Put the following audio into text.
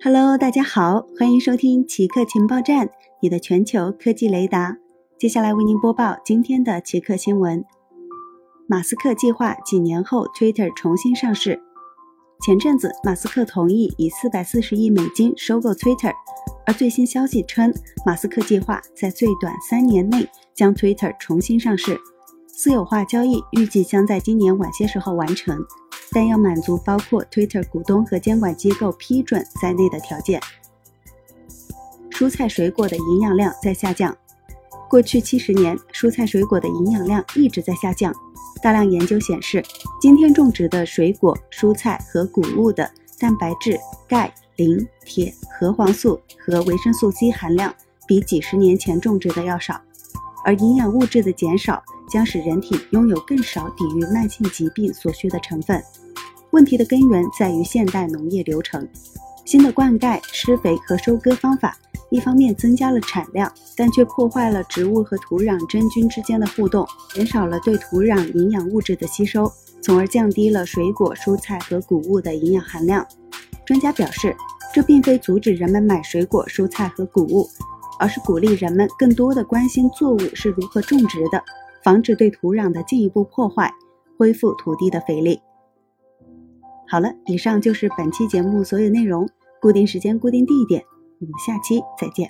Hello，大家好，欢迎收听奇客情报站，你的全球科技雷达。接下来为您播报今天的奇客新闻：马斯克计划几年后 Twitter 重新上市。前阵子，马斯克同意以四百四十亿美金收购 Twitter，而最新消息称，马斯克计划在最短三年内将 Twitter 重新上市。私有化交易预计将在今年晚些时候完成。但要满足包括 Twitter 股东和监管机构批准在内的条件。蔬菜水果的营养量在下降。过去七十年，蔬菜水果的营养量一直在下降。大量研究显示，今天种植的水果、蔬菜和谷物的蛋白质、钙、磷、铁、核黄素和维生素 C 含量比几十年前种植的要少，而营养物质的减少。将使人体拥有更少抵御慢性疾病所需的成分。问题的根源在于现代农业流程。新的灌溉、施肥和收割方法，一方面增加了产量，但却破坏了植物和土壤真菌之间的互动，减少了对土壤营养物质的吸收，从而降低了水果、蔬菜和谷物的营养含量。专家表示，这并非阻止人们买水果、蔬菜和谷物，而是鼓励人们更多的关心作物是如何种植的。防止对土壤的进一步破坏，恢复土地的肥力。好了，以上就是本期节目所有内容。固定时间，固定地点，我们下期再见。